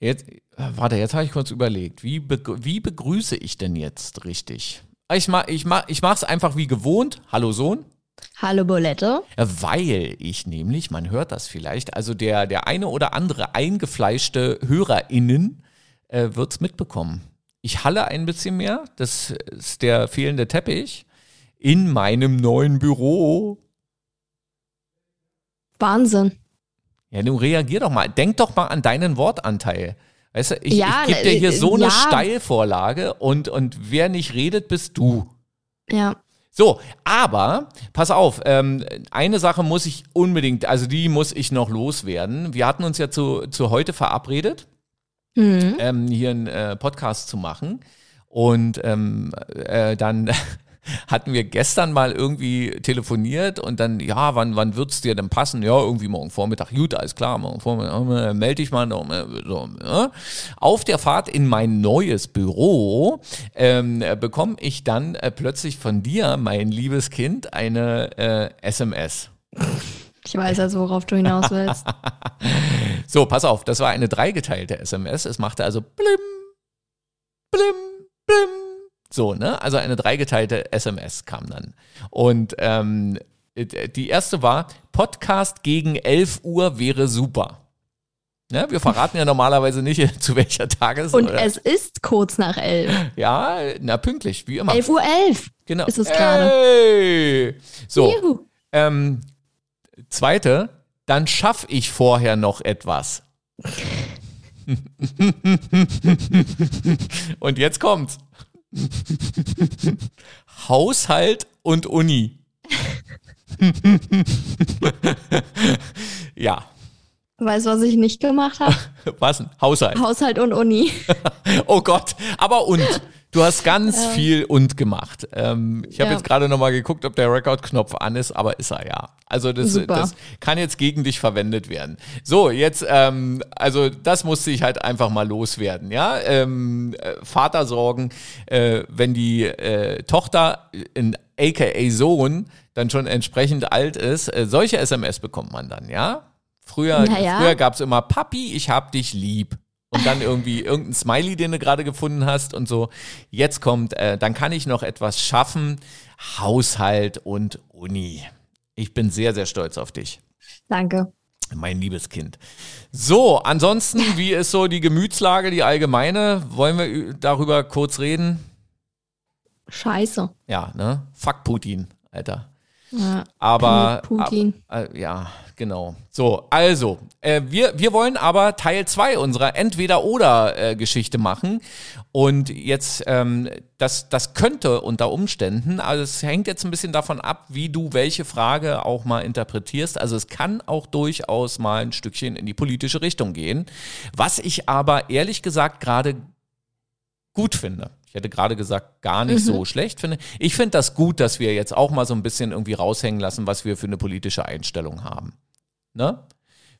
Jetzt, warte, jetzt habe ich kurz überlegt, wie, be wie begrüße ich denn jetzt richtig? Ich mach, ich mach, ich mach's einfach wie gewohnt. Hallo Sohn. Hallo Bolette. Weil ich nämlich, man hört das vielleicht, also der, der eine oder andere eingefleischte HörerInnen äh, wird's mitbekommen. Ich halle ein bisschen mehr, das ist der fehlende Teppich, in meinem neuen Büro. Wahnsinn. Ja, nun reagier doch mal. Denk doch mal an deinen Wortanteil. Weißt du, ich, ja, ich gebe dir hier so eine ja. Steilvorlage und, und wer nicht redet, bist du. Ja. So, aber pass auf, ähm, eine Sache muss ich unbedingt, also die muss ich noch loswerden. Wir hatten uns ja zu, zu heute verabredet, mhm. ähm, hier einen äh, Podcast zu machen. Und ähm, äh, dann hatten wir gestern mal irgendwie telefoniert und dann, ja, wann, wann es dir denn passen? Ja, irgendwie morgen Vormittag. Gut, alles klar, morgen Vormittag, äh, melde dich mal. Äh, so, ja. Auf der Fahrt in mein neues Büro ähm, bekomme ich dann äh, plötzlich von dir, mein liebes Kind, eine äh, SMS. Ich weiß also, worauf du hinaus willst. so, pass auf, das war eine dreigeteilte SMS. Es machte also blim, blim, blim, so, ne? Also eine dreigeteilte SMS kam dann. Und ähm, die erste war, Podcast gegen 11 Uhr wäre super. Ne? Wir verraten ja normalerweise nicht, zu welcher Tages. Und oder? es ist kurz nach 11. Ja, na pünktlich, wie immer. 11 Uhr 11 genau. ist es gerade. Hey. So, ähm, zweite, dann schaffe ich vorher noch etwas. Und jetzt kommt's. Haushalt und Uni. ja. Weißt du, was ich nicht gemacht habe? Was? Haushalt. Haushalt und Uni. oh Gott. Aber und. Du hast ganz ja. viel und gemacht. Ähm, ich habe ja. jetzt gerade nochmal geguckt, ob der Record-Knopf an ist, aber ist er ja. Also das, das kann jetzt gegen dich verwendet werden. So, jetzt, ähm, also das musste ich halt einfach mal loswerden, ja. Ähm, äh, Vatersorgen, äh, wenn die äh, Tochter in aka Sohn dann schon entsprechend alt ist, äh, solche SMS bekommt man dann, ja. Früher, naja. früher gab es immer Papi, ich hab dich lieb und dann irgendwie irgendein Smiley, den du gerade gefunden hast und so. Jetzt kommt, äh, dann kann ich noch etwas schaffen. Haushalt und Uni. Ich bin sehr, sehr stolz auf dich. Danke. Mein liebes Kind. So, ansonsten, wie ist so die Gemütslage, die allgemeine? Wollen wir darüber kurz reden? Scheiße. Ja, ne? Fuck Putin, Alter. Ja, aber Putin. Ab, äh, ja, genau. So, also, äh, wir, wir wollen aber Teil 2 unserer Entweder-Oder-Geschichte äh, machen. Und jetzt, ähm, das, das könnte unter Umständen, also es hängt jetzt ein bisschen davon ab, wie du welche Frage auch mal interpretierst. Also es kann auch durchaus mal ein Stückchen in die politische Richtung gehen. Was ich aber ehrlich gesagt gerade gut finde. Ich hätte gerade gesagt, gar nicht mhm. so schlecht finde. Ich finde das gut, dass wir jetzt auch mal so ein bisschen irgendwie raushängen lassen, was wir für eine politische Einstellung haben. Ne?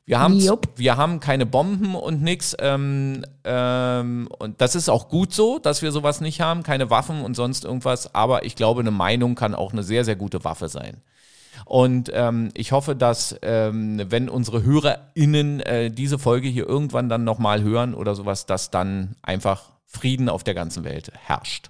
Wir haben, wir haben keine Bomben und nix. Ähm, ähm, und das ist auch gut so, dass wir sowas nicht haben, keine Waffen und sonst irgendwas. Aber ich glaube, eine Meinung kann auch eine sehr, sehr gute Waffe sein. Und ähm, ich hoffe, dass ähm, wenn unsere HörerInnen äh, diese Folge hier irgendwann dann nochmal hören oder sowas, dass dann einfach Frieden auf der ganzen Welt herrscht.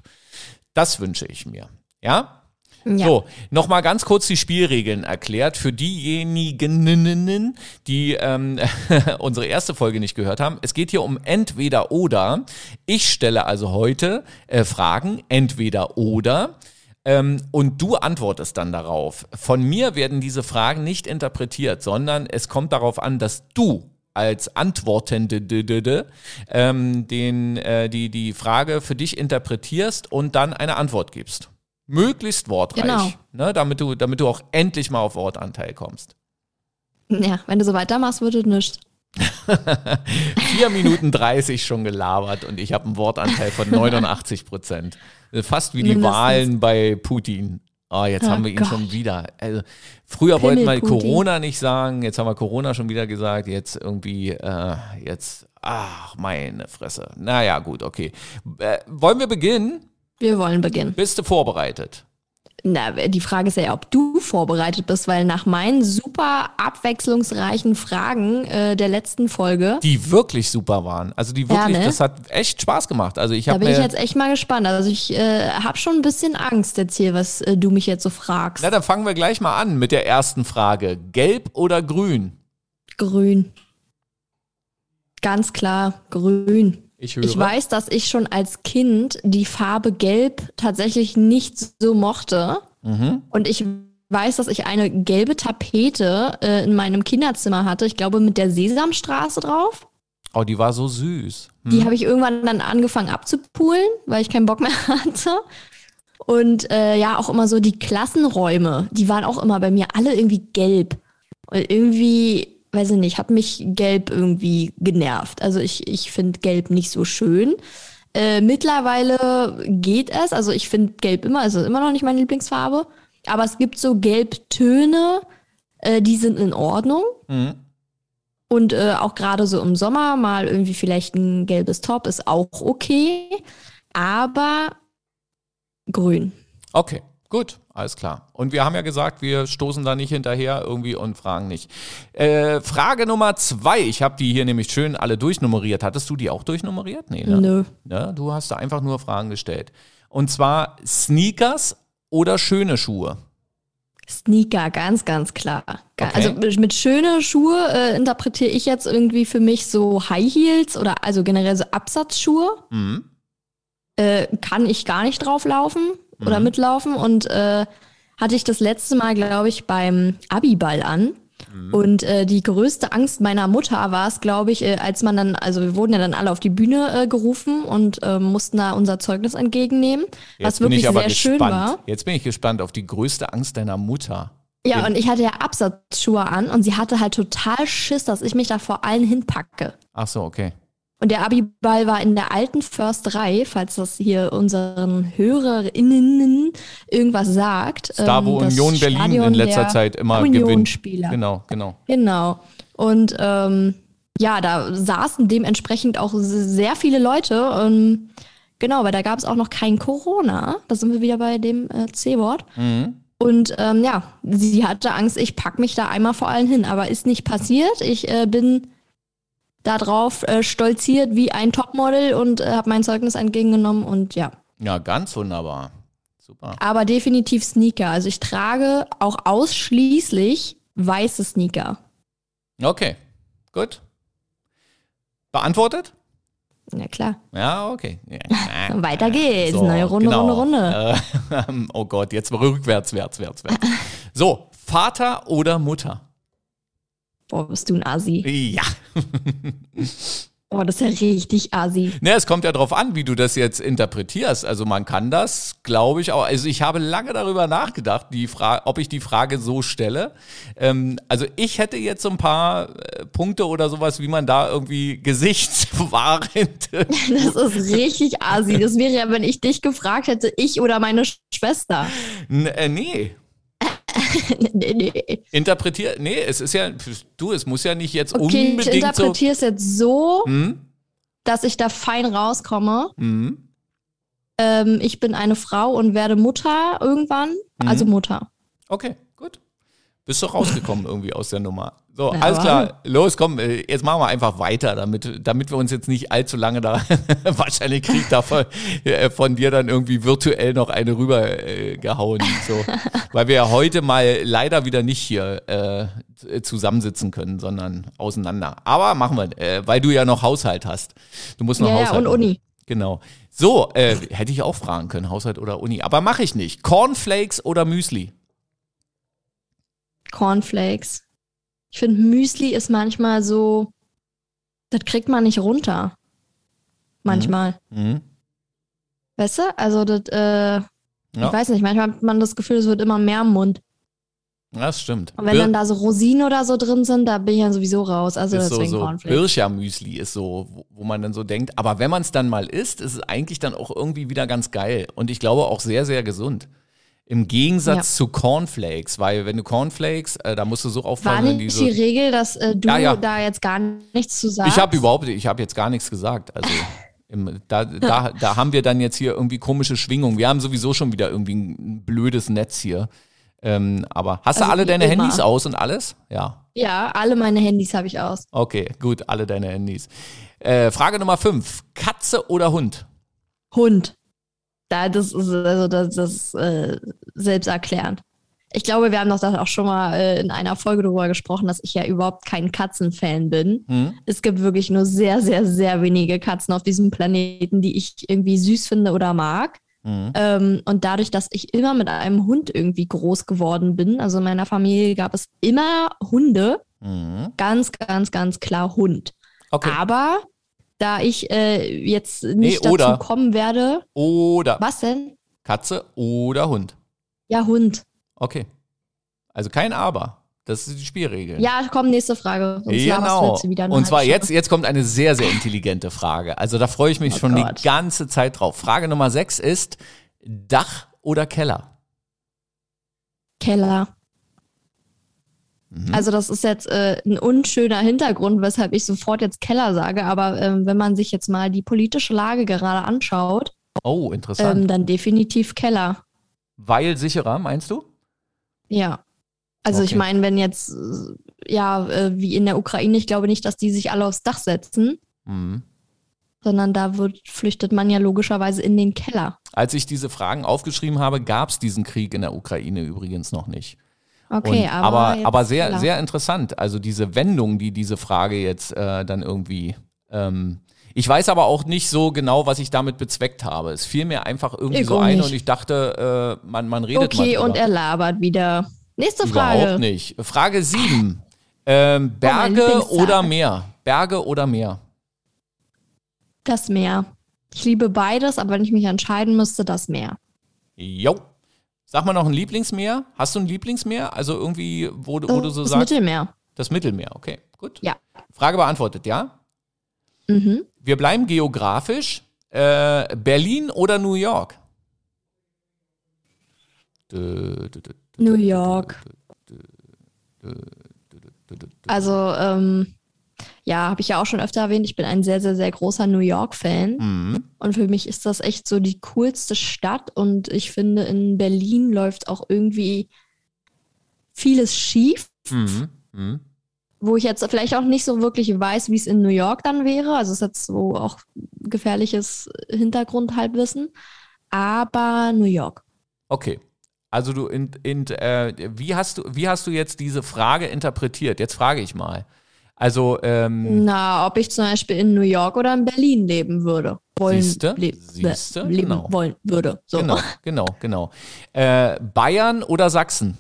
Das wünsche ich mir. Ja? Ja. So, nochmal ganz kurz die Spielregeln erklärt für diejenigen, die ähm, unsere erste Folge nicht gehört haben. Es geht hier um entweder oder. Ich stelle also heute äh, Fragen entweder oder. Ähm, und du antwortest dann darauf. Von mir werden diese Fragen nicht interpretiert, sondern es kommt darauf an, dass du als Antwortende ähm, den, äh, die, die Frage für dich interpretierst und dann eine Antwort gibst. Möglichst wortreich, genau. ne, damit, du, damit du auch endlich mal auf Wortanteil kommst. Ja, wenn du so weitermachst, würde nichts. Vier Minuten 30 schon gelabert und ich habe einen Wortanteil von 89 Prozent. Fast wie die Mindestens. Wahlen bei Putin. Oh, jetzt oh haben wir ihn Gott. schon wieder. Also, früher wollten wir Corona nicht sagen, jetzt haben wir Corona schon wieder gesagt, jetzt irgendwie, äh, jetzt, ach, meine Fresse. Naja, gut, okay. Äh, wollen wir beginnen? Wir wollen beginnen. Bist du vorbereitet? Na, die Frage ist ja, ob du vorbereitet bist, weil nach meinen super abwechslungsreichen Fragen äh, der letzten Folge. Die wirklich super waren. Also die wirklich, Ja, ne? das hat echt Spaß gemacht. Also ich Da habe bin ich jetzt echt mal gespannt. Also ich äh, habe schon ein bisschen Angst jetzt hier, was äh, du mich jetzt so fragst. Na, dann fangen wir gleich mal an mit der ersten Frage. Gelb oder grün? Grün. Ganz klar, grün. Ich. Ich weiß, dass ich schon als Kind die Farbe Gelb tatsächlich nicht so mochte. Mhm. Und ich weiß, dass ich eine gelbe Tapete äh, in meinem Kinderzimmer hatte. Ich glaube, mit der Sesamstraße drauf. Oh, die war so süß. Hm. Die habe ich irgendwann dann angefangen abzupulen, weil ich keinen Bock mehr hatte. Und äh, ja, auch immer so die Klassenräume, die waren auch immer bei mir alle irgendwie gelb. Und irgendwie, weiß ich nicht, hat mich gelb irgendwie genervt. Also ich, ich finde gelb nicht so schön. Äh, mittlerweile geht es. Also ich finde gelb immer, also immer noch nicht meine Lieblingsfarbe. Aber es gibt so Gelbtöne, äh, die sind in Ordnung. Mhm. Und äh, auch gerade so im Sommer mal irgendwie vielleicht ein gelbes Top ist auch okay. Aber grün. Okay, gut, alles klar. Und wir haben ja gesagt, wir stoßen da nicht hinterher irgendwie und fragen nicht. Äh, Frage Nummer zwei. Ich habe die hier nämlich schön alle durchnummeriert. Hattest du die auch durchnummeriert? Nee, ne? Nö. Ne? Du hast da einfach nur Fragen gestellt. Und zwar Sneakers oder schöne Schuhe? Sneaker, ganz, ganz klar. Okay. Also mit, schöne Schuhe äh, interpretiere ich jetzt irgendwie für mich so High Heels oder also generell so Absatzschuhe. Mhm. Äh, kann ich gar nicht drauflaufen oder Mhm. mitlaufen. Und äh, hatte ich das letzte Mal, glaube ich, beim Abiball an. Mhm. Und äh, die größte Angst meiner Mutter war es, glaube ich, äh, als man dann, also wir wurden ja dann alle auf die Bühne äh, gerufen und äh, mussten da unser Zeugnis entgegennehmen, was bin wirklich sehr schön gespannt. war. Jetzt bin ich gespannt auf die größte Angst deiner Mutter. Ja, und ich hatte ja Absatzschuhe an und sie hatte halt total Schiss, dass ich mich da vor allen hinpacke. Ach so, okay. Und der Abiball war in der alten Försterei, falls das hier unseren HörerInnen irgendwas sagt. Da, wo Ähm, das Union Berlin Stadion in letzter Zeit immer gewinnt. Genau, genau. Genau. Und ähm, ja, da saßen dementsprechend auch sehr viele Leute. Ähm, genau, weil da gab es auch noch kein Corona. Da sind wir wieder bei dem äh, C-Wort. Mhm. Und ähm, ja, sie hatte Angst, ich pack mich da einmal vor allen hin. Aber ist nicht passiert. Ich äh, bin darauf äh, stolziert wie ein Topmodel und äh, habe mein Zeugnis entgegengenommen. Und ja, Ja, ganz wunderbar. Super. aber definitiv Sneaker. Also ich trage auch ausschließlich weiße Sneaker. Okay, gut. Beantwortet? Ja, klar. Ja, okay. Ja. Weiter geht's. Neue Runde, genau. Runde, Äh, oh Gott, jetzt rückwärts, wärts, wärts, wärts. So, Vater oder Mutter? Boah, bist du ein Asi. Ja. Boah, das ist ja richtig Asi. Ne, es kommt ja drauf an, wie du das jetzt interpretierst. Also man kann das, glaube ich, auch. Also ich habe lange darüber nachgedacht, die Frage, ob ich die Frage so stelle. Ähm, also ich hätte jetzt so ein paar äh, Punkte oder sowas, wie man da irgendwie gesichtswahrend. Das ist richtig Asi. Das wäre ja, wenn ich dich gefragt hätte, ich oder meine Sch- Schwester. N äh, nee. nee, nee. Interpretier, nee, es ist ja, du, es muss ja nicht jetzt Okay, ich unbedingt so. interpretiere es jetzt so, Hm? dass ich da fein rauskomme. Hm? Ähm, ich bin eine Frau und werde Mutter irgendwann. Mhm. Also Mutter. Okay. Bist doch rausgekommen irgendwie aus der Nummer. So, Ja, alles klar. Los, komm, äh, jetzt machen wir einfach weiter, damit, damit wir uns jetzt nicht allzu lange da, wahrscheinlich kriegt da von, äh, von dir dann irgendwie virtuell noch eine rüber äh. So. Weil wir ja heute mal leider wieder nicht hier äh, zusammensitzen können, sondern auseinander. Aber machen wir, äh, weil du ja noch Haushalt hast. Du musst noch Ja, ja, Haushalt und machen. Uni. Genau. So, äh, hätte ich auch fragen können, Haushalt oder Uni. Aber mache ich nicht. Cornflakes oder Müsli? Cornflakes. Ich finde, Müsli ist manchmal so, das kriegt man nicht runter. Manchmal. Mhm. Weißt du? Also, das, äh, Ja. ich weiß nicht, manchmal hat man das Gefühl, es wird immer mehr im Mund. Das stimmt. Und wenn dann da so Rosinen oder so drin sind, da bin ich dann sowieso raus. Also ist so, deswegen so Cornflakes. Hirscher-Müsli ist so, wo, wo man dann so denkt, aber wenn man es dann mal isst, ist es eigentlich dann auch irgendwie wieder ganz geil und ich glaube auch sehr, sehr gesund. Im Gegensatz Ja. zu Cornflakes, weil wenn du Cornflakes, äh, da musst du so War aufpassen, die nicht so. die Regel, dass äh, du Ja, ja. da jetzt gar nichts zu sagst? Ich habe überhaupt, ich habe jetzt gar nichts gesagt. Also Im, da, da, da haben wir dann jetzt hier irgendwie komische Schwingungen. Wir haben sowieso schon wieder irgendwie ein blödes Netz hier. Ähm, aber hast also du alle deine immer. Handys aus und alles? Ja. Ja, alle meine Handys habe ich aus. Okay, gut, alle deine Handys. Äh, Frage Nummer 5. Katze oder Hund? Hund. Da, das ist, also das, das äh, selbsterklärend. Ich glaube, wir haben doch da auch schon mal äh, in einer Folge darüber gesprochen, dass ich ja überhaupt kein Katzenfan bin. Mhm. Es gibt wirklich nur sehr, sehr, sehr wenige Katzen auf diesem Planeten, die ich irgendwie süß finde oder mag. Mhm. Ähm, und dadurch, dass ich immer mit einem Hund irgendwie groß geworden bin, also in meiner Familie gab es immer Hunde, mhm. ganz, ganz, ganz klar Hund. Okay. Aber da ich äh, jetzt nicht nee, dazu kommen werde. Oder. Was denn? Katze oder Hund. Ja, Hund. Okay. Also kein Aber. Das ist die Spielregel. Ja, komm, nächste Frage. Sonst genau. Und zwar jetzt, jetzt kommt eine sehr, sehr intelligente Frage. Also da freue ich mich oh schon Gott. die ganze Zeit drauf. Frage Nummer sechs ist Dach oder Keller? Keller. Mhm. Also das ist jetzt äh, ein unschöner Hintergrund, weshalb ich sofort jetzt Keller sage. Aber ähm, wenn man sich jetzt mal die politische Lage gerade anschaut, oh, interessant. Ähm, dann definitiv Keller. Weil sicherer, meinst du? Ja. Also okay. ich meine, wenn jetzt, äh, ja, äh, wie in der Ukraine, ich glaube nicht, dass die sich alle aufs Dach setzen. Mhm. Sondern da wird, flüchtet man ja logischerweise in den Keller. Als ich diese Fragen aufgeschrieben habe, gab es diesen Krieg in der Ukraine übrigens noch nicht. Okay, Und, aber, aber, aber sehr, sehr interessant. Also diese Wendung, die diese Frage jetzt äh, dann irgendwie. Ähm, ich weiß aber auch nicht so genau, was ich damit bezweckt habe. Es fiel mir einfach irgendwie ich so ein nicht. und ich dachte, äh, man, man redet okay, und er labert wieder. Nächste Frage. Überhaupt nicht. Frage 7. Ähm, Berge oh, oder Meer? Berge oder Meer? Das Meer. Ich liebe beides, aber wenn ich mich entscheiden müsste, das Meer. Jo. Sag mal noch ein Lieblingsmeer. Hast du ein Lieblingsmeer? Also irgendwie, wo, wo oh, du so das sagst. Das Mittelmeer. Das Mittelmeer, okay, gut. Ja. Frage beantwortet, ja? Mhm. Wir bleiben geografisch. Äh, Berlin oder New York? New York. Also, ähm, ja, habe ich ja auch schon öfter erwähnt, ich bin ein sehr, sehr, sehr großer New York-Fan. Mhm. Und für mich ist das echt so die coolste Stadt. Und ich finde, in Berlin läuft auch irgendwie vieles schief. Mhm. Mhm. Wo ich jetzt vielleicht auch nicht so wirklich weiß, wie es in New York dann wäre. Also es ist jetzt so auch gefährliches Hintergrundhalbwissen. Aber New York. Okay. Also du in, in, äh, wie hast du wie hast du jetzt diese Frage interpretiert? Jetzt frage ich mal. Also ähm, na, ob ich zum Beispiel in New York oder in Berlin leben würde, wollen, siehste, le siehste, leben genau. wollen würde. So. Genau, genau, genau. Äh, Bayern oder Sachsen?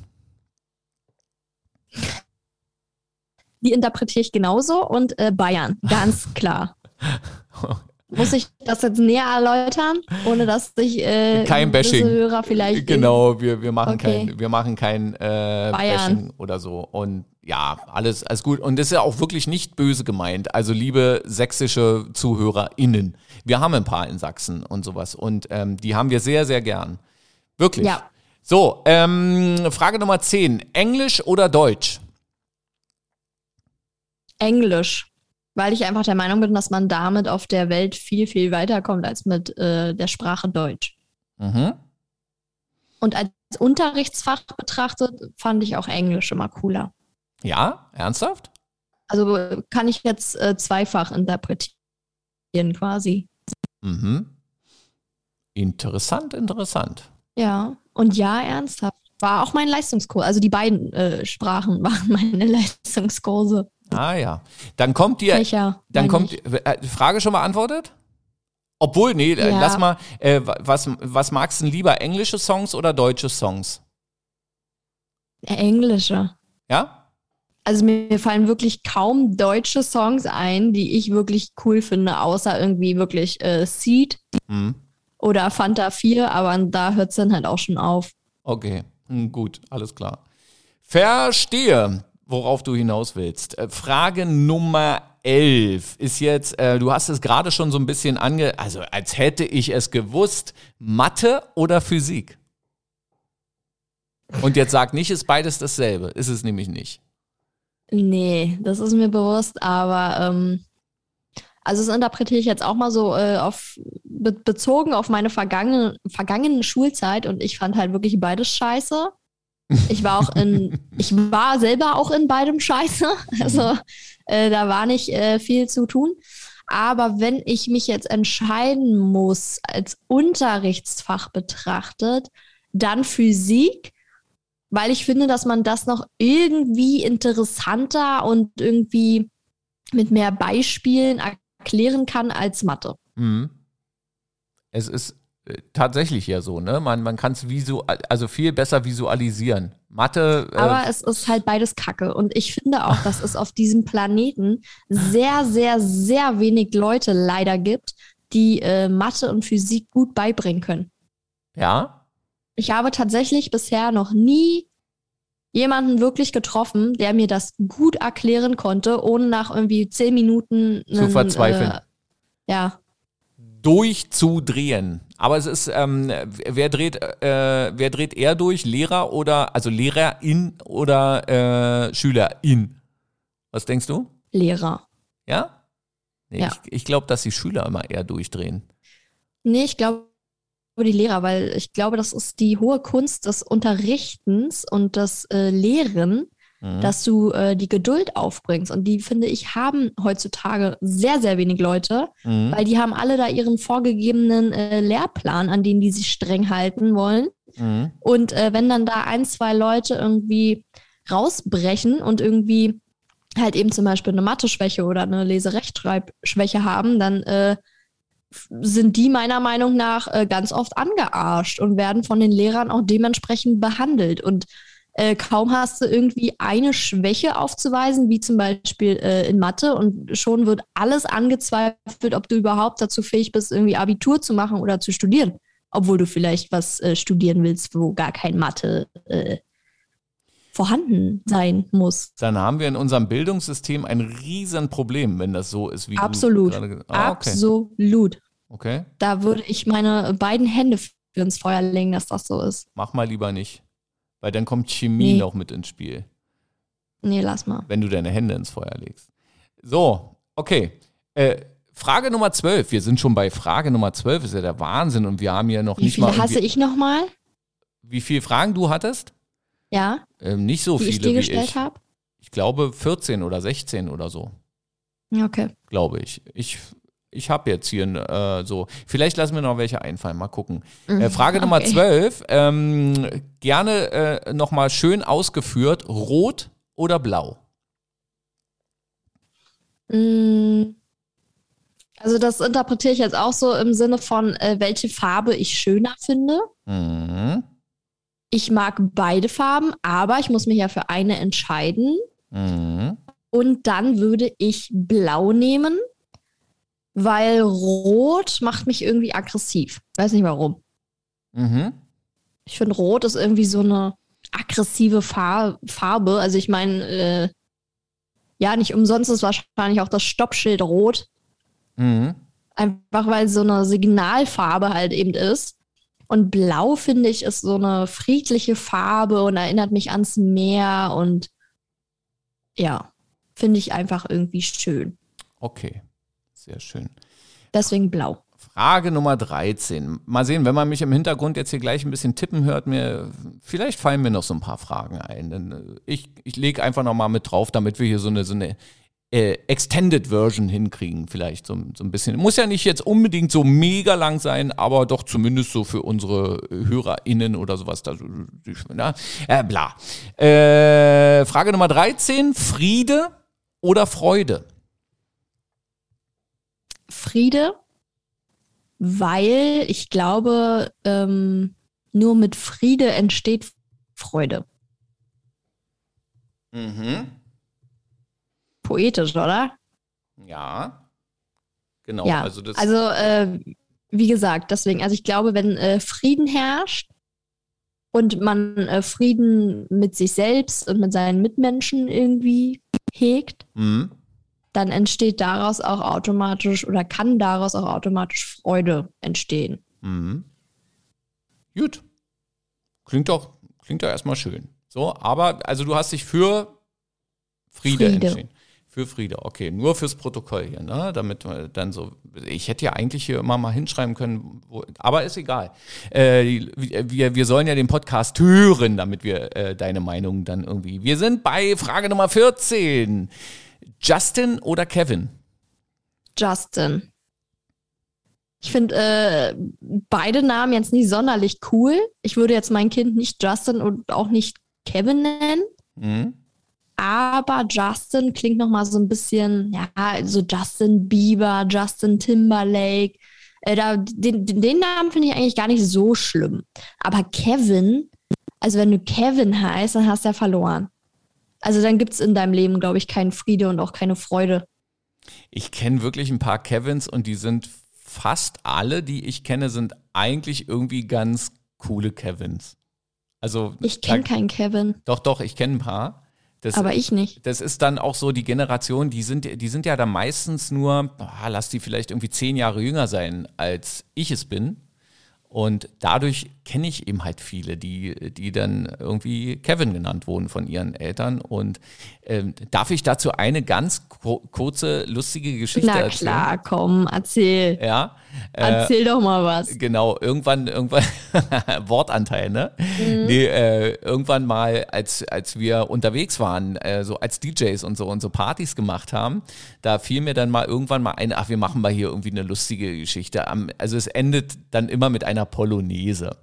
Die interpretiere ich genauso und äh, Bayern, ganz klar. Muss ich das jetzt näher erläutern, ohne dass sich äh, kein Bashing. Hörer vielleicht. Genau, wir, wir machen okay. kein, wir machen kein äh, Bashing oder so. Und ja, alles, alles gut. Und das ist ja auch wirklich nicht böse gemeint. Also, liebe sächsische ZuhörerInnen, wir haben ein paar in Sachsen und sowas. Und ähm, die haben wir sehr, sehr gern. Wirklich. Ja. So, ähm, Frage Nummer 10. Englisch oder Deutsch? Englisch weil ich einfach der Meinung bin, dass man damit auf der Welt viel, viel weiterkommt als mit äh, der Sprache Deutsch. Mhm. Und als Unterrichtsfach betrachtet, fand ich auch Englisch immer cooler. Ja, ernsthaft? Also kann ich jetzt äh, zweifach interpretieren quasi. Mhm. Interessant, interessant. Ja, und ja, ernsthaft. War auch mein Leistungskurs. Also die beiden äh, Sprachen waren meine Leistungskurse. Ah ja. Dann kommt dir. Welcher? Dann kommt. Äh, Frage schon beantwortet? Obwohl, nee, äh, ja. lass mal. Äh, was, was magst du lieber? Englische Songs oder deutsche Songs? Englische. Ja? Also mir fallen wirklich kaum deutsche Songs ein, die ich wirklich cool finde, außer irgendwie wirklich äh, Seed mhm. oder Fanta 4, aber da hört es dann halt auch schon auf. Okay, hm, gut, alles klar. Verstehe worauf du hinaus willst. Äh, Frage Nummer 11 ist jetzt, äh, du hast es gerade schon so ein bisschen ange... Also als hätte ich es gewusst. Mathe oder Physik? Und jetzt sag nicht, ist beides dasselbe. Ist es nämlich nicht. Nee, das ist mir bewusst, aber ähm, Also das interpretiere ich jetzt auch mal so äh, auf be bezogen auf meine vergangene, vergangene Schulzeit und ich fand halt wirklich beides scheiße. Ich war auch in, ich war selber auch in beidem scheiße. Also äh, da war nicht äh, viel zu tun. Aber wenn ich mich jetzt entscheiden muss, als Unterrichtsfach betrachtet, dann Physik, weil ich finde, dass man das noch irgendwie interessanter und irgendwie mit mehr Beispielen erklären kann als Mathe. Mhm. Es ist tatsächlich ja so, ne? Man, man kann es also viel besser visualisieren. Mathe. Äh Aber es ist halt beides Kacke. Und ich finde auch, dass es auf diesem Planeten sehr, sehr, sehr wenig Leute leider gibt, die äh, Mathe und Physik gut beibringen können. Ja. Ich habe tatsächlich bisher noch nie jemanden wirklich getroffen, der mir das gut erklären konnte, ohne nach irgendwie zehn Minuten zu einen, verzweifeln. Äh, ja. Durchzudrehen. Aber es ist, ähm, wer dreht, äh, wer dreht eher durch? Lehrer oder, also Lehrerin oder äh, Schülerin? Was denkst du? Lehrer. Ja? Nee, ja. Ich, ich glaube, dass die Schüler immer eher durchdrehen. Nee, ich glaube die Lehrer, weil ich glaube, das ist die hohe Kunst des Unterrichtens und des äh, Lehren, mhm. dass du äh, die Geduld aufbringst. Und die, finde ich, haben heutzutage sehr, sehr wenig Leute, mhm. weil die haben alle da ihren vorgegebenen äh, Lehrplan, an den die sich streng halten wollen. Mhm. Und äh, wenn dann da ein, zwei Leute irgendwie rausbrechen und irgendwie halt eben zum Beispiel eine Mathe-Schwäche oder eine Leserechtschreibschwäche haben, dann äh, sind die meiner Meinung nach äh, ganz oft angearscht und werden von den Lehrern auch dementsprechend behandelt. Und äh, kaum hast du irgendwie eine Schwäche aufzuweisen, wie zum Beispiel äh, in Mathe, und schon wird alles angezweifelt, ob du überhaupt dazu fähig bist, irgendwie Abitur zu machen oder zu studieren. Obwohl du vielleicht was äh, studieren willst, wo gar kein Mathe äh, vorhanden sein muss. Dann haben wir in unserem Bildungssystem ein Riesenproblem, wenn das so ist, wie Absolut. du ah, okay. Absolut. Okay. Da würde ich meine beiden Hände für ins Feuer legen, dass das so ist. Mach mal lieber nicht. Weil dann kommt Chemie nee. noch mit ins Spiel. Nee, lass mal. Wenn du deine Hände ins Feuer legst. So, okay. Äh, Frage Nummer 12. Wir sind schon bei Frage Nummer 12. Ist ja der Wahnsinn. Und wir haben ja noch Wie nicht mal. Wie viele hasse ich nochmal? Wie viele Fragen du hattest? Ja. Ähm, nicht so die viele. Ich dir gestellt habe? Ich glaube 14 oder 16 oder so. Okay. Glaube ich. Ich ich habe jetzt hier äh, so, vielleicht lassen wir noch welche einfallen, mal gucken. Äh, mhm. Frage okay. Nummer 12, ähm, gerne äh, nochmal schön ausgeführt, rot oder blau? Mm. Also das interpretiere ich jetzt auch so im Sinne von, äh, welche Farbe ich schöner finde. Mhm. Ich mag beide Farben, aber ich muss mich ja für eine entscheiden. Mhm. Und dann würde ich blau nehmen, weil Rot macht mich irgendwie aggressiv. Weiß nicht warum. Mhm. Ich finde, Rot ist irgendwie so eine aggressive Far Farbe. Also ich meine, äh, ja, nicht umsonst ist wahrscheinlich auch das Stoppschild rot. Mhm. Einfach weil es so eine Signalfarbe halt eben ist. Und blau, finde ich, ist so eine friedliche Farbe und erinnert mich ans Meer und ja, finde ich einfach irgendwie schön. Okay. Sehr schön. Deswegen blau. Frage Nummer 13. Mal sehen, wenn man mich im Hintergrund jetzt hier gleich ein bisschen tippen hört, mir, vielleicht fallen mir noch so ein paar Fragen ein. Äh, ich, ich lege einfach noch mal mit drauf, damit wir hier so eine, so eine äh, Extended Version hinkriegen, vielleicht so, so ein bisschen. Muss ja nicht jetzt unbedingt so mega lang sein, aber doch zumindest so für unsere HörerInnen oder sowas. Da, na, äh, bla. Äh, Frage Nummer 13. Friede oder Freude? Friede, weil ich glaube, ähm, nur mit Friede entsteht Freude. Mhm. Poetisch, oder? Ja. Genau. Ja. Also, also äh, wie gesagt, deswegen, also ich glaube, wenn äh, Frieden herrscht und man äh, Frieden mit sich selbst und mit seinen Mitmenschen irgendwie hegt, mhm dann entsteht daraus auch automatisch oder kann daraus auch automatisch Freude entstehen. Mhm. Gut. Klingt doch, klingt doch erstmal schön. So, aber also du hast dich für Friede, Friede. entschieden. Für Friede, okay. Nur fürs Protokoll hier, ne? Damit wir dann so. Ich hätte ja eigentlich hier immer mal hinschreiben können, wo, aber ist egal. Äh, wir, wir sollen ja den Podcast hören, damit wir äh, deine Meinung dann irgendwie. Wir sind bei Frage Nummer 14. Justin oder Kevin? Justin. Ich finde äh, beide Namen jetzt nicht sonderlich cool. Ich würde jetzt mein Kind nicht Justin und auch nicht Kevin nennen. Mhm. Aber Justin klingt noch mal so ein bisschen, ja, so Justin Bieber, Justin Timberlake. Äh, da, den, den Namen finde ich eigentlich gar nicht so schlimm. Aber Kevin, also wenn du Kevin heißt, dann hast du ja verloren. Also dann gibt es in deinem Leben, glaube ich, keinen Friede und auch keine Freude. Ich kenne wirklich ein paar Kevins und die sind fast alle, die ich kenne, sind eigentlich irgendwie ganz coole Kevins. Also ich kenne keinen Kevin. Doch, doch, ich kenne ein paar. Das, aber ich nicht. Das ist dann auch so die Generation, die sind, die sind ja dann meistens nur, boah, lass die vielleicht irgendwie zehn Jahre jünger sein, als ich es bin. Und dadurch kenne ich eben halt viele, die, die dann irgendwie Kevin genannt wurden von ihren Eltern. Und ähm, darf ich dazu eine ganz kurze, lustige Geschichte Na erzählen? Na klar, komm, erzähl. Ja. Äh, erzähl doch mal was. Genau, irgendwann, irgendwann, Wortanteil, ne? Mhm. Nee, äh, irgendwann mal, als, als wir unterwegs waren, äh, so als DJs und so und so Partys gemacht haben, da fiel mir dann mal irgendwann mal ein, ach, wir machen mal hier irgendwie eine lustige Geschichte. Also es endet dann immer mit einer Polonaise.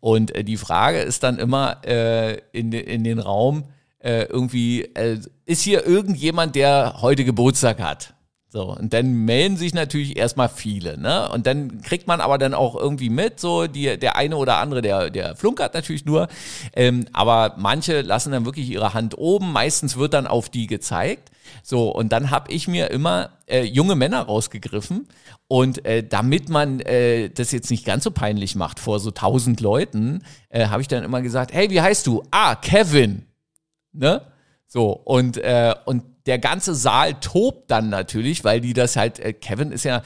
Und äh, die Frage ist dann immer äh, in, in den Raum, äh, irgendwie, äh, ist hier irgendjemand, der heute Geburtstag hat? So, und dann melden sich natürlich erstmal viele, ne? Und dann kriegt man aber dann auch irgendwie mit, so die, der eine oder andere, der, der flunkert natürlich nur. Ähm, aber manche lassen dann wirklich ihre Hand oben, meistens wird dann auf die gezeigt. So, und dann habe ich mir immer äh, junge Männer rausgegriffen. Und äh, damit man äh, das jetzt nicht ganz so peinlich macht vor so tausend Leuten, äh, habe ich dann immer gesagt, hey, wie heißt du? Ah, Kevin. Ne? So, und, äh, und der ganze Saal tobt dann natürlich, weil die das halt, äh, Kevin ist ja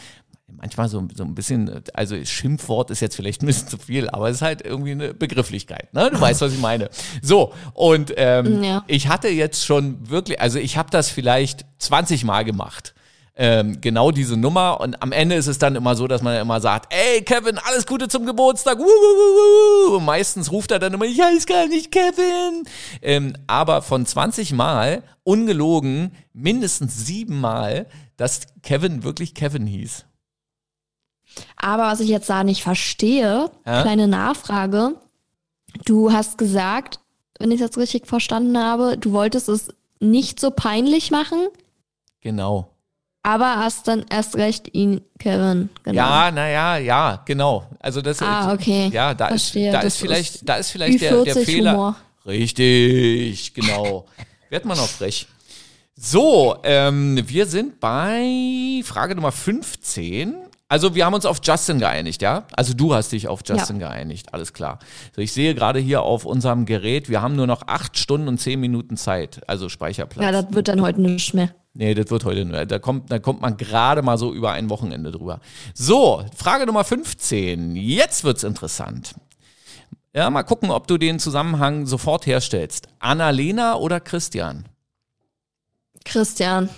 manchmal so, so ein bisschen, also Schimpfwort ist jetzt vielleicht ein bisschen zu viel, aber es ist halt irgendwie eine Begrifflichkeit, ne? Du weißt, was ich meine. So, und ähm, ja. ich hatte jetzt schon wirklich, also ich habe das vielleicht 20 Mal gemacht ähm, genau diese Nummer. Und am Ende ist es dann immer so, dass man immer sagt, ey Kevin, alles Gute zum Geburtstag. Wuh, Und meistens ruft er dann immer, ich heiße gar nicht Kevin. Ähm, aber von 20 Mal, ungelogen, mindestens sieben Mal, dass Kevin wirklich Kevin hieß. Aber was ich jetzt da nicht verstehe, ja? kleine Nachfrage. Du hast gesagt, wenn ich es jetzt richtig verstanden habe, du wolltest es nicht so peinlich machen. Genau. Aber hast dann erst recht ihn, Kevin. Genau. Ja, naja, ja, genau. Also das ah, okay. Ja, da Verstehe. ist, da ist vielleicht, ist da ist vielleicht der, der Fehler. Humor. Richtig, genau. Wird man noch frech. So, ähm, wir sind bei Frage Nummer 15. Also wir haben uns auf Justin geeinigt, ja? Also du hast dich auf Justin ja. geeinigt, alles klar. So, ich sehe gerade hier auf unserem Gerät, wir haben nur noch acht Stunden und zehn Minuten Zeit, also Speicherplatz. Ja, das wird dann heute nicht mehr. Nee, das wird heute nur. Da kommt, da kommt man gerade mal so über ein Wochenende drüber. So, Frage Nummer 15. Jetzt wird's interessant. Ja, mal gucken, ob du den Zusammenhang sofort herstellst. Annalena oder Christian? Christian.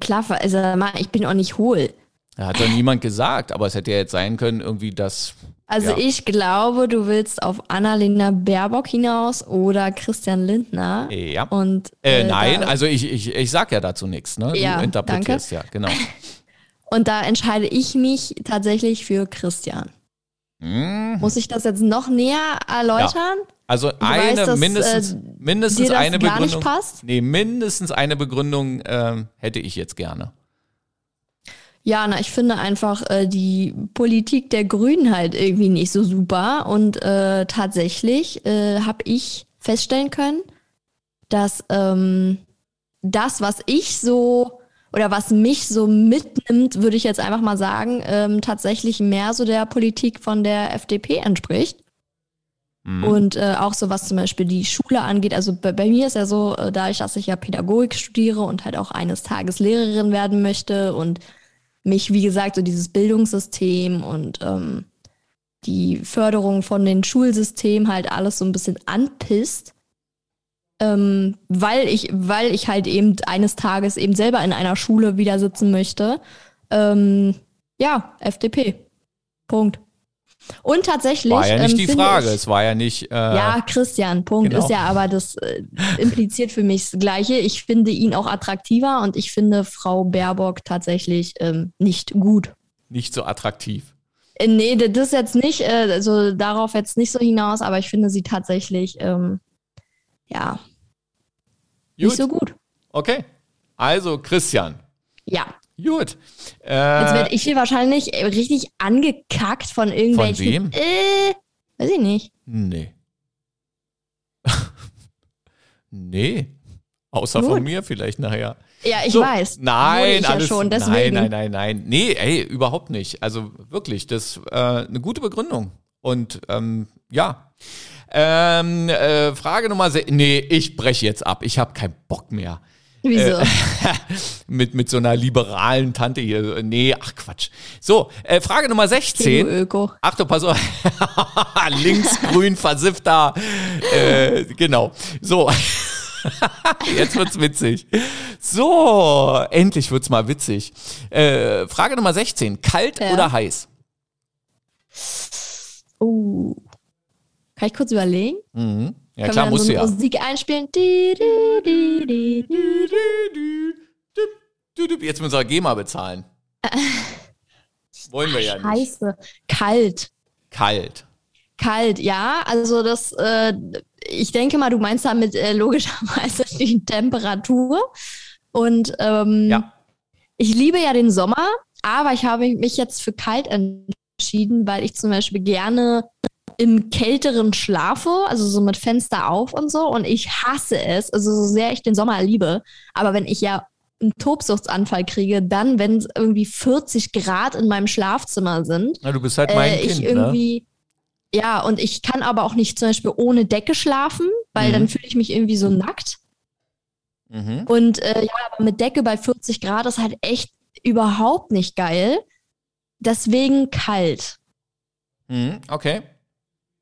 Klar, also ich bin auch nicht hohl. Hat doch niemand gesagt, aber es hätte ja jetzt sein können, irgendwie das. Also ja. ich glaube, du willst auf Annalena Baerbock hinaus oder Christian Lindner. Ja. Und, äh, äh, nein, also ich, ich, ich sag ja dazu nichts, ne? Ja, du interpretierst danke. ja, genau. Und da entscheide ich mich tatsächlich für Christian. Mhm. Muss ich das jetzt noch näher erläutern? Ja. Also ich eine, weiß, dass, mindestens, äh, mindestens eine Begründung. Nee, mindestens eine Begründung äh, hätte ich jetzt gerne. Ja, na, ich finde einfach äh, die Politik der Grünen halt irgendwie nicht so super. Und äh, tatsächlich äh, habe ich feststellen können, dass ähm, das, was ich so oder was mich so mitnimmt, würde ich jetzt einfach mal sagen, ähm, tatsächlich mehr so der Politik von der FDP entspricht. Mhm. Und äh, auch so was zum Beispiel die Schule angeht. Also bei, bei mir ist ja so, äh, dadurch, dass ich ja Pädagogik studiere und halt auch eines Tages Lehrerin werden möchte und mich, wie gesagt, so dieses Bildungssystem und ähm, die Förderung von den Schulsystemen halt alles so ein bisschen anpisst, ähm, weil ich, weil ich halt eben eines Tages eben selber in einer Schule wieder sitzen möchte. Ähm, ja, FDP. Punkt. Und tatsächlich. War ja nicht ähm, die Frage, ich, es war ja nicht. Äh, ja, Christian, Punkt genau. ist ja, aber das äh, impliziert für mich das Gleiche. Ich finde ihn auch attraktiver und ich finde Frau Baerbock tatsächlich ähm, nicht gut. Nicht so attraktiv. Äh, nee, das jetzt nicht, äh, also darauf jetzt nicht so hinaus, aber ich finde sie tatsächlich, ähm, ja, gut. nicht so gut. Okay. Also, Christian. Ja. Gut. Äh, Jetzt werde ich hier wahrscheinlich richtig angekackt von irgendwelchen. Von wem? Äh, weiß ich nicht. Nee. nee. Außer Gut. von mir vielleicht nachher. Ja, ich so, weiß. Nein, ich alles, ja schon, nein, nein, nein, nein. Nee, ey, überhaupt nicht. Also wirklich, das ist äh, eine gute Begründung. Und ähm, ja. Ähm, äh, Frage Nummer 6. Nee, ich breche jetzt ab. Ich habe keinen Bock mehr. Wieso? Äh, mit, mit so einer liberalen Tante hier. Nee, ach Quatsch. So, äh, Frage Nummer 16. Öko. Ach du, pass auf. Linksgrün, versiffter. Äh, genau. So. Jetzt wird's witzig. So, endlich wird's mal witzig. Äh, Frage Nummer 16. Kalt ja. oder heiß? Oh. Kann ich kurz überlegen? Mhm. Ja, klar, musst so du ja. Musik einspielen. Jetzt müssen wir GEMA bezahlen. Wollen wir ja nicht. Scheiße. Kalt. Kalt. Kalt, ja. Also das, äh, ich denke mal, du meinst damit äh, logischerweise die Temperatur. Und ähm, ja. ich liebe ja den Sommer, aber ich habe mich jetzt für kalt entschieden, weil ich zum Beispiel gerne im kälteren schlafe, also so mit Fenster auf und so. Und ich hasse es, also so sehr ich den Sommer liebe. Aber wenn ich ja einen Tobsuchtsanfall kriege, dann, wenn es irgendwie 40 Grad in meinem Schlafzimmer sind. Ja, du bist halt mein äh, Kind, ich irgendwie, ne? Ja, und ich kann aber auch nicht zum Beispiel ohne Decke schlafen, weil mhm. dann fühle ich mich irgendwie so nackt. Mhm. Und äh, ja, aber mit Decke bei 40 Grad ist halt echt überhaupt nicht geil. Deswegen kalt. Mhm, okay.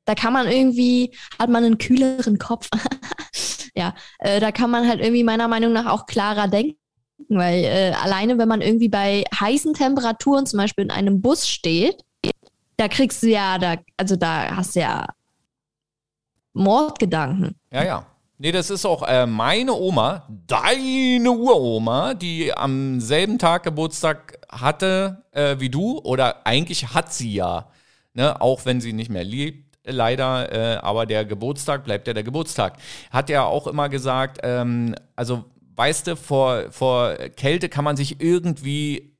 Da kann man irgendwie, hat man einen kühleren Kopf. ja, äh, da kann man halt irgendwie meiner Meinung nach auch klarer denken, weil äh, alleine, wenn man irgendwie bei heißen Temperaturen zum Beispiel in einem Bus steht, da kriegst du ja, da, also da hast du ja Mordgedanken. Ja, ja. Nee, das ist auch äh, meine Oma, deine Uroma, die am selben Tag Geburtstag hatte äh, wie du, oder eigentlich hat sie ja, ne, auch wenn sie nicht mehr lebt leider, äh, aber der Geburtstag bleibt ja der Geburtstag. Hat ja auch immer gesagt, ähm, also weißt du, vor, vor Kälte kann man sich irgendwie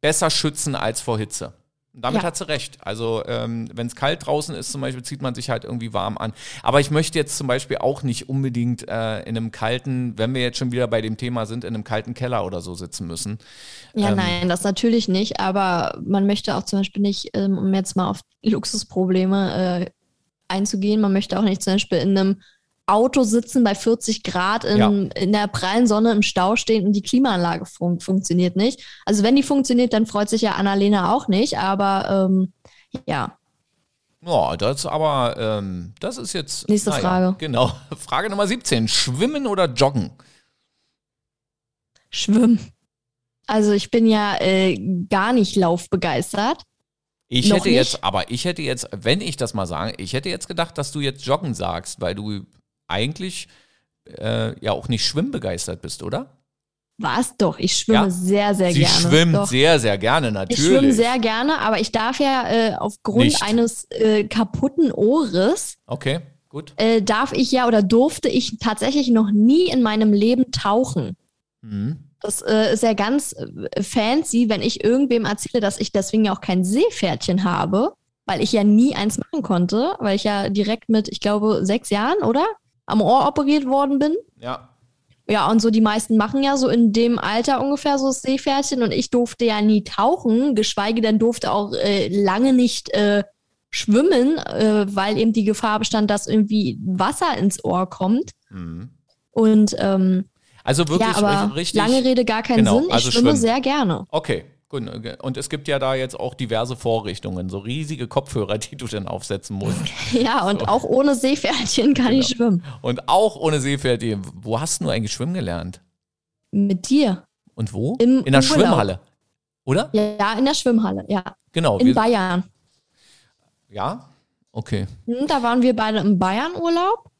besser schützen als vor Hitze. Damit ja. hat sie recht. Also ähm, wenn es kalt draußen ist, zum Beispiel, zieht man sich halt irgendwie warm an. Aber ich möchte jetzt zum Beispiel auch nicht unbedingt äh, in einem kalten, wenn wir jetzt schon wieder bei dem Thema sind, in einem kalten Keller oder so sitzen müssen. Ja, ähm, nein, das natürlich nicht. Aber man möchte auch zum Beispiel nicht, ähm, um jetzt mal auf Luxusprobleme äh, einzugehen. Man möchte auch nicht zum Beispiel in einem Auto sitzen bei 40 Grad in, ja. in der prallen Sonne im Stau stehen und die Klimaanlage fun funktioniert nicht. Also wenn die funktioniert, dann freut sich ja Annalena auch nicht, aber ähm, ja. Ja, das aber, ähm, das ist jetzt. Nächste naja, Frage. Genau. Frage Nummer 17. Schwimmen oder joggen? Schwimmen. Also ich bin ja äh, gar nicht laufbegeistert. Ich Noch hätte nicht? jetzt, aber ich hätte jetzt, wenn ich das mal sage, ich hätte jetzt gedacht, dass du jetzt joggen sagst, weil du eigentlich äh, ja auch nicht schwimmbegeistert bist, oder? Was doch, ich schwimme ja. sehr, sehr Sie gerne. Sie schwimmt doch. sehr, sehr gerne, natürlich. Ich schwimme sehr gerne, aber ich darf ja äh, aufgrund nicht. eines äh, kaputten Ohres. Okay, gut. Äh, darf ich ja oder durfte ich tatsächlich noch nie in meinem Leben tauchen. Mhm. Das äh, ist ja ganz äh, fancy, wenn ich irgendwem erzähle, dass ich deswegen ja auch kein Seepferdchen habe, weil ich ja nie eins machen konnte, weil ich ja direkt mit, ich glaube, sechs Jahren, oder? Am Ohr operiert worden bin. Ja. Ja, und so die meisten machen ja so in dem Alter ungefähr so das Seepferdchen und ich durfte ja nie tauchen, geschweige denn durfte auch äh, lange nicht äh, schwimmen, äh, weil eben die Gefahr bestand, dass irgendwie Wasser ins Ohr kommt. Mhm. Und ähm, also wirklich ja, aber richtig. Lange Rede, gar keinen genau, Sinn. Ich also schwimme schwimmen. sehr gerne. Okay, Und es gibt ja da jetzt auch diverse Vorrichtungen, so riesige Kopfhörer, die du dann aufsetzen musst. Ja, und so. auch ohne Seepferdchen kann genau. ich schwimmen. Und auch ohne Seepferdchen. Wo hast du eigentlich schwimmen gelernt? Mit dir. Und wo? Im in der Urlaub. Schwimmhalle. Oder? Ja, in der Schwimmhalle, ja. Genau. In Bayern. Ja? Okay. Hm, da waren wir beide im Bayern-Urlaub.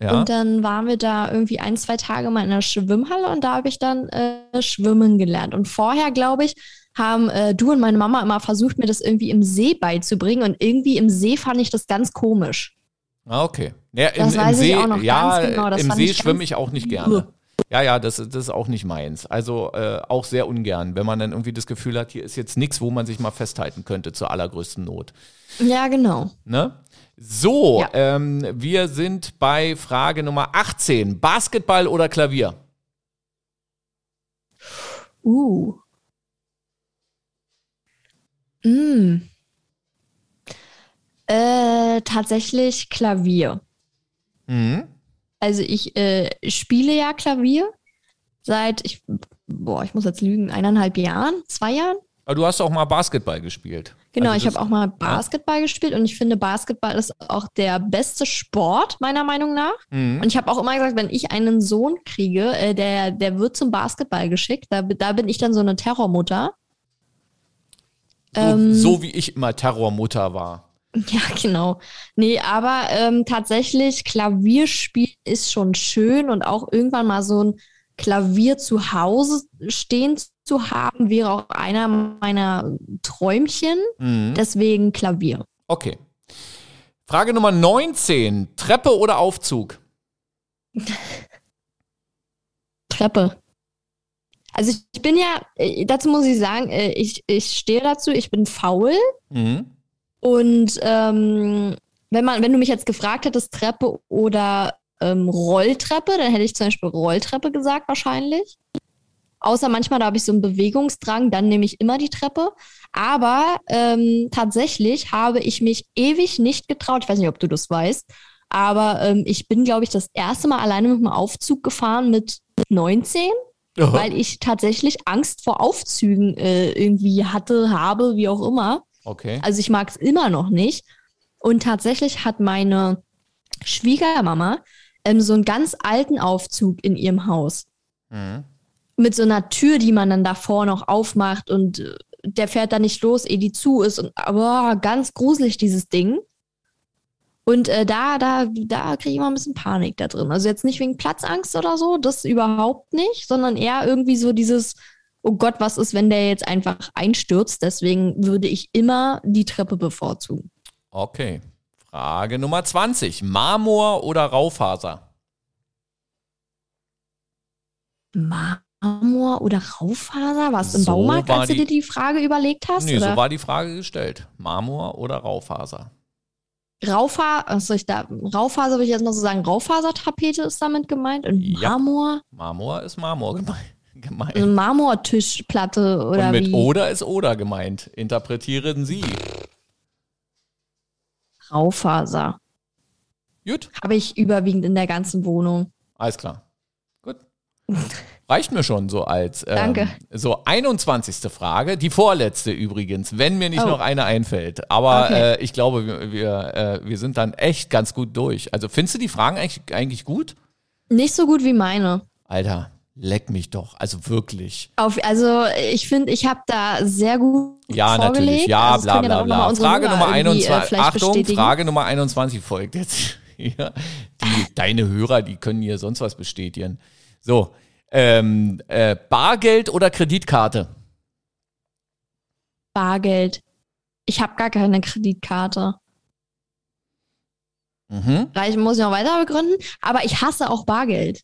Ja. Und dann waren wir da irgendwie ein, zwei Tage mal in der Schwimmhalle und da habe ich dann äh, schwimmen gelernt. Und vorher, glaube ich, haben äh, du und meine Mama immer versucht, mir das irgendwie im See beizubringen. Und irgendwie im See fand ich das ganz komisch. Ah, okay. Ja, im, im See, ja, genau, im See schwimme ich auch nicht gerne. Ja, ja, das, das ist auch nicht meins. Also äh, auch sehr ungern, wenn man dann irgendwie das Gefühl hat, hier ist jetzt nichts, wo man sich mal festhalten könnte zur allergrößten Not. Ja, genau. Ne? So, ja. ähm, wir sind bei Frage Nummer 18. Basketball oder Klavier? Uh. Mm. Äh, tatsächlich Klavier. Mhm. Also ich äh, spiele ja Klavier seit, ich, boah, ich muss jetzt lügen, eineinhalb Jahren, zwei Jahren. Aber du hast auch mal Basketball gespielt. Genau, also ich habe auch mal Basketball ja. gespielt und ich finde, Basketball ist auch der beste Sport, meiner Meinung nach. Mhm. Und ich habe auch immer gesagt, wenn ich einen Sohn kriege, äh, der, der wird zum Basketball geschickt, da, da bin ich dann so eine Terrormutter. So, ähm, so wie ich immer Terrormutter war. Ja, genau. Nee, aber ähm, tatsächlich, Klavierspiel ist schon schön und auch irgendwann mal so ein Klavier zu Hause stehen zu haben, wäre auch einer meiner Träumchen. Mhm. Deswegen Klavier. Okay. Frage Nummer 19. Treppe oder Aufzug? Treppe. Also ich bin ja, äh, dazu muss ich sagen, äh, ich, ich stehe dazu, ich bin faul. Mhm. Und ähm, wenn man, wenn du mich jetzt gefragt hättest, Treppe oder ähm, Rolltreppe, dann hätte ich zum Beispiel Rolltreppe gesagt, wahrscheinlich. Außer manchmal, da habe ich so einen Bewegungsdrang, dann nehme ich immer die Treppe. Aber ähm, tatsächlich habe ich mich ewig nicht getraut. Ich weiß nicht, ob du das weißt. Aber ähm, ich bin, glaube ich, das erste Mal alleine mit dem Aufzug gefahren mit 19, Aha. weil ich tatsächlich Angst vor Aufzügen äh, irgendwie hatte, habe, wie auch immer. Okay. Also ich mag es immer noch nicht. Und tatsächlich hat meine Schwiegermama ähm, so einen ganz alten Aufzug in ihrem Haus. Mhm mit so einer Tür, die man dann davor noch aufmacht und äh, der fährt dann nicht los, ehe die zu ist. Und aber ganz gruselig, dieses Ding. Und äh, da, da, da kriege ich immer ein bisschen Panik da drin. Also jetzt nicht wegen Platzangst oder so, das überhaupt nicht, sondern eher irgendwie so dieses, oh Gott, was ist, wenn der jetzt einfach einstürzt? Deswegen würde ich immer die Treppe bevorzugen. Okay. Frage Nummer 20. Marmor oder Raufaser? Marmor. Oder Raufaser? Warst du im so Baumarkt, als du dir die Frage überlegt hast? Nee, oder? so war die Frage gestellt. Marmor oder Raufaser? Raufaser, also ich da, Raufaser würde ich jetzt mal so sagen, Raufasertapete ist damit gemeint und Marmor? Ja, Marmor ist Marmor gemeint. Also Marmortischplatte oder und mit wie? oder ist oder gemeint. Interpretieren Sie. Raufaser. Gut. Habe ich überwiegend in der ganzen Wohnung. Alles klar. Gut. Reicht mir schon so als ähm, Danke. so 21. Frage, die vorletzte übrigens, wenn mir nicht oh. noch eine einfällt. Aber okay. äh, ich glaube, wir, wir, äh, wir sind dann echt ganz gut durch. Also findest du die Fragen eigentlich, eigentlich gut? Nicht so gut wie meine. Alter, leck mich doch. Also wirklich. Auf, also ich finde, ich habe da sehr gut. Ja, vorgelegt. natürlich. Ja, also bla bla bla. Frage Nummer 21. Äh, Achtung, bestätigen. Frage Nummer 21 folgt jetzt. ja, die, deine Hörer, die können hier sonst was bestätigen. So, ähm, äh, Bargeld oder Kreditkarte? Bargeld. Ich habe gar keine Kreditkarte. Mhm. Vielleicht muss ich noch weiter begründen, aber ich hasse auch Bargeld.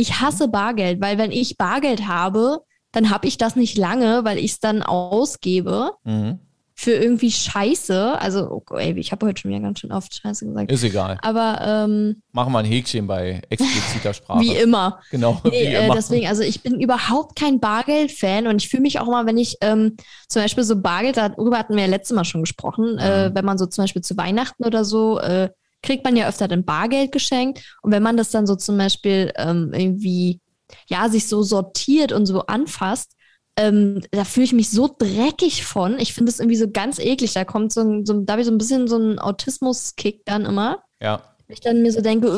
Ich hasse Bargeld, weil wenn ich Bargeld habe, dann habe ich das nicht lange, weil ich es dann ausgebe. Mhm für irgendwie Scheiße. Also, oh, ey, ich habe heute schon wieder ganz schön oft Scheiße gesagt. Ist egal. Aber ähm, machen wir ein Häkchen bei expliziter Sprache. wie immer. Genau. Nee, wie äh, immer. deswegen, also ich bin überhaupt kein Bargeld-Fan und ich fühle mich auch immer, wenn ich ähm, zum Beispiel so Bargeld, darüber hatten wir ja letztes Mal schon gesprochen, äh, mhm. äh, wenn man so zum Beispiel zu Weihnachten oder so äh, kriegt man ja öfter dann Bargeld geschenkt. Und wenn man das dann so zum Beispiel ähm, irgendwie, ja, sich so sortiert und so anfasst, ähm, da fühle ich mich so dreckig von. Ich finde es irgendwie so ganz eklig. Da kommt so ein, so, da habe ich so ein bisschen so einen Autismus-Kick dann immer. Ja. Ich dann mir so denke,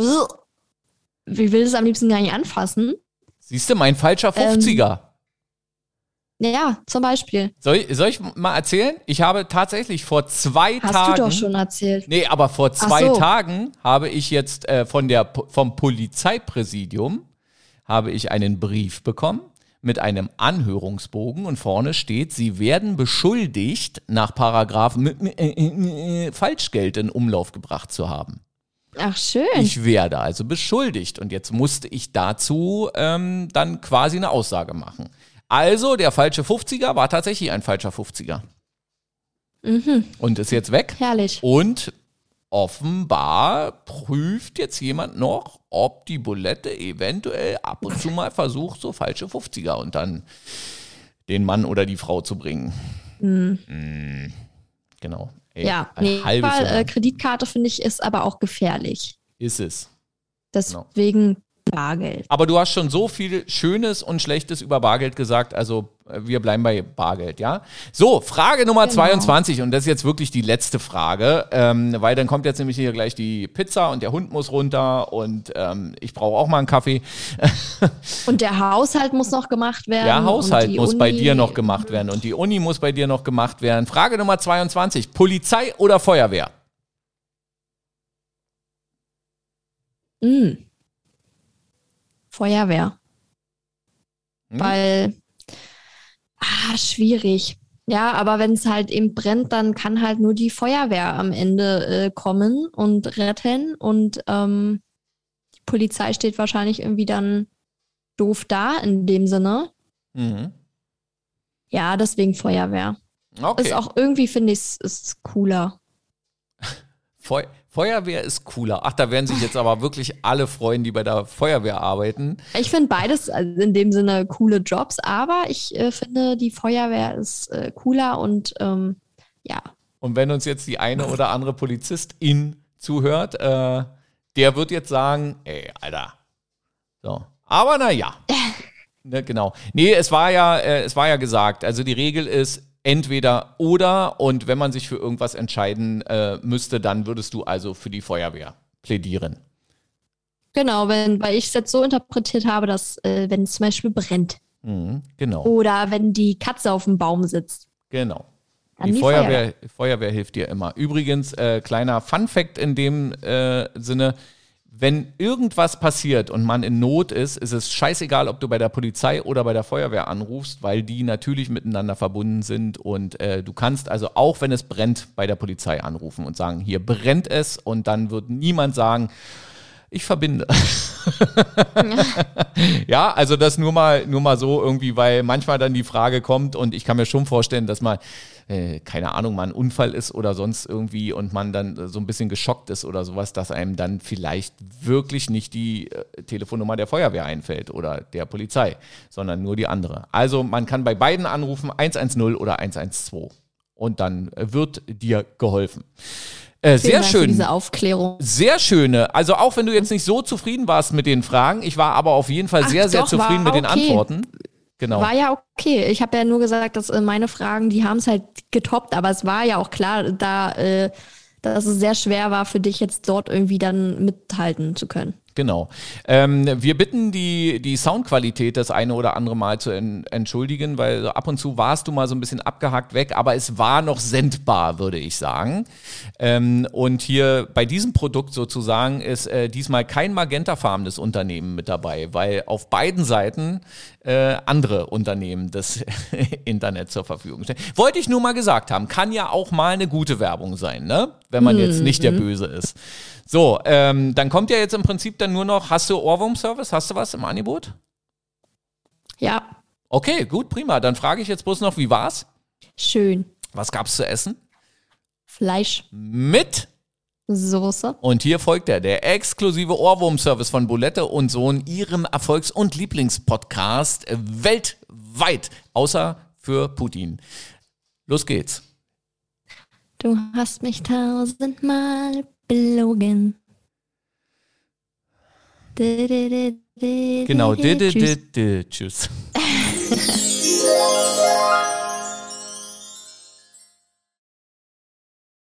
ich will das am liebsten gar nicht anfassen. Siehst du, mein falscher 50er. Ähm, ja, zum Beispiel. Soll, soll ich mal erzählen? Ich habe tatsächlich vor zwei Hast Tagen. du doch schon erzählt. Nee, aber vor zwei so. Tagen habe ich jetzt äh, von der, vom Polizeipräsidium habe ich einen Brief bekommen mit einem Anhörungsbogen und vorne steht, sie werden beschuldigt, nach Paragraph äh, äh, äh, Falschgeld in Umlauf gebracht zu haben. Ach, schön. Ich werde also beschuldigt und jetzt musste ich dazu ähm, dann quasi eine Aussage machen. Also der falsche 50er war tatsächlich ein falscher 50er. Mhm. Und ist jetzt weg. Herrlich. Und offenbar prüft jetzt jemand noch, ob die Bulette eventuell ab und zu mal versucht, so falsche 50er und dann den Mann oder die Frau zu bringen. Mm, genau. Ey, Ja, ein nee, halbes Fall, Jahr äh, Kreditkarte finde ich ist aber auch gefährlich. ist es. Deswegen Bargeld. Aber du hast schon so viel Schönes und Schlechtes über Bargeld gesagt, also äh, wir bleiben bei Bargeld, ja? So, Frage Nummer Genau. 22 und das ist jetzt wirklich die letzte Frage, ähm, weil dann kommt jetzt nämlich hier gleich die Pizza und der Hund muss runter und ähm, ich brauche auch mal einen Kaffee. Und der Haushalt muss noch gemacht werden. Der Haushalt muss bei Uni- dir noch gemacht werden und die Uni muss bei dir noch gemacht werden. Frage Nummer 22, Polizei oder Feuerwehr? Mm. Feuerwehr. Hm? Weil, ah, schwierig. Ja, aber wenn es halt eben brennt, dann kann halt nur die Feuerwehr am Ende äh, kommen und retten. Und ähm, die Polizei steht wahrscheinlich irgendwie dann doof da in dem Sinne. Mhm. Ja, deswegen Feuerwehr. Okay. Ist auch irgendwie, finde ich, es ist cooler. Feu Feuerwehr ist cooler. Ach, da werden sich jetzt aber wirklich alle freuen, die bei der Feuerwehr arbeiten. Ich finde beides also in dem Sinne coole Jobs, aber ich äh, finde, die Feuerwehr ist äh, cooler und ähm, ja. Und wenn uns jetzt die eine oder andere Polizistin zuhört, äh, der wird jetzt sagen, ey, Alter. So. Aber naja. ne, genau. Nee, es war ja, äh, es war ja gesagt, also die Regel ist entweder oder und wenn man sich für irgendwas entscheiden äh, müsste, dann würdest du also für die Feuerwehr plädieren. Genau, wenn, weil ich es jetzt so interpretiert habe, dass äh, wenn es zum Beispiel brennt Mhm, genau. oder wenn die Katze auf dem Baum sitzt, Genau. Die die, Feuerwehr, Feuerwehr hilft dir immer. Übrigens, äh, kleiner Fun-Fact in dem äh, Sinne: Wenn irgendwas passiert und man in Not ist, ist es scheißegal, ob du bei der Polizei oder bei der Feuerwehr anrufst, weil die natürlich miteinander verbunden sind und äh, du kannst also auch, wenn es brennt, bei der Polizei anrufen und sagen: Hier brennt es und dann wird niemand sagen, ich verbinde. ja, also das nur mal, nur mal so irgendwie, weil manchmal dann die Frage kommt und ich kann mir schon vorstellen, dass mal, äh, keine Ahnung, mal ein Unfall ist oder sonst irgendwie und man dann äh, so ein bisschen geschockt ist oder sowas, dass einem dann vielleicht wirklich nicht die äh, Telefonnummer der Feuerwehr einfällt oder der Polizei, sondern nur die andere. Also man kann bei beiden anrufen, 110 oder 112 und dann äh, wird dir geholfen. Äh, sehr Dank schön. diese Aufklärung. Sehr schöne. Also auch wenn du jetzt nicht so zufrieden warst mit den Fragen, ich war aber auf jeden Fall Ach sehr, sehr doch, zufrieden mit den okay. Antworten. Genau. War ja okay. Ich habe ja nur gesagt, dass äh, meine Fragen, die haben es halt getoppt, aber es war ja auch klar, da, äh, dass es sehr schwer war für dich jetzt dort irgendwie dann mithalten zu können. Genau. Ähm, wir bitten die, die Soundqualität das eine oder andere Mal zu en entschuldigen, weil ab und zu warst du mal so ein bisschen abgehackt weg, aber es war noch sendbar, würde ich sagen. Ähm, und hier bei diesem Produkt sozusagen ist äh, diesmal kein magentafarbenes Unternehmen mit dabei, weil auf beiden Seiten äh, andere Unternehmen das Internet zur Verfügung stellen. Wollte ich nur mal gesagt haben, kann ja auch mal eine gute Werbung sein, ne? wenn man jetzt nicht der Böse ist. So, ähm, dann kommt ja jetzt im Prinzip dann nur noch, hast du Ohrwurm-Service? Hast du was im Angebot? Ja, Okay, gut, prima. Dann frage ich jetzt bloß noch, wie war's? schön. Was gab's zu essen? Fleisch, Mit Soße. Und hier folgt er, der exklusive Ohrwurm-Service von Bulette und Sohn, ihrem Erfolgs- und Lieblingspodcast weltweit, außer für Putin. Los geht's. Du hast mich tausendmal belogen. Genau. Tschüss.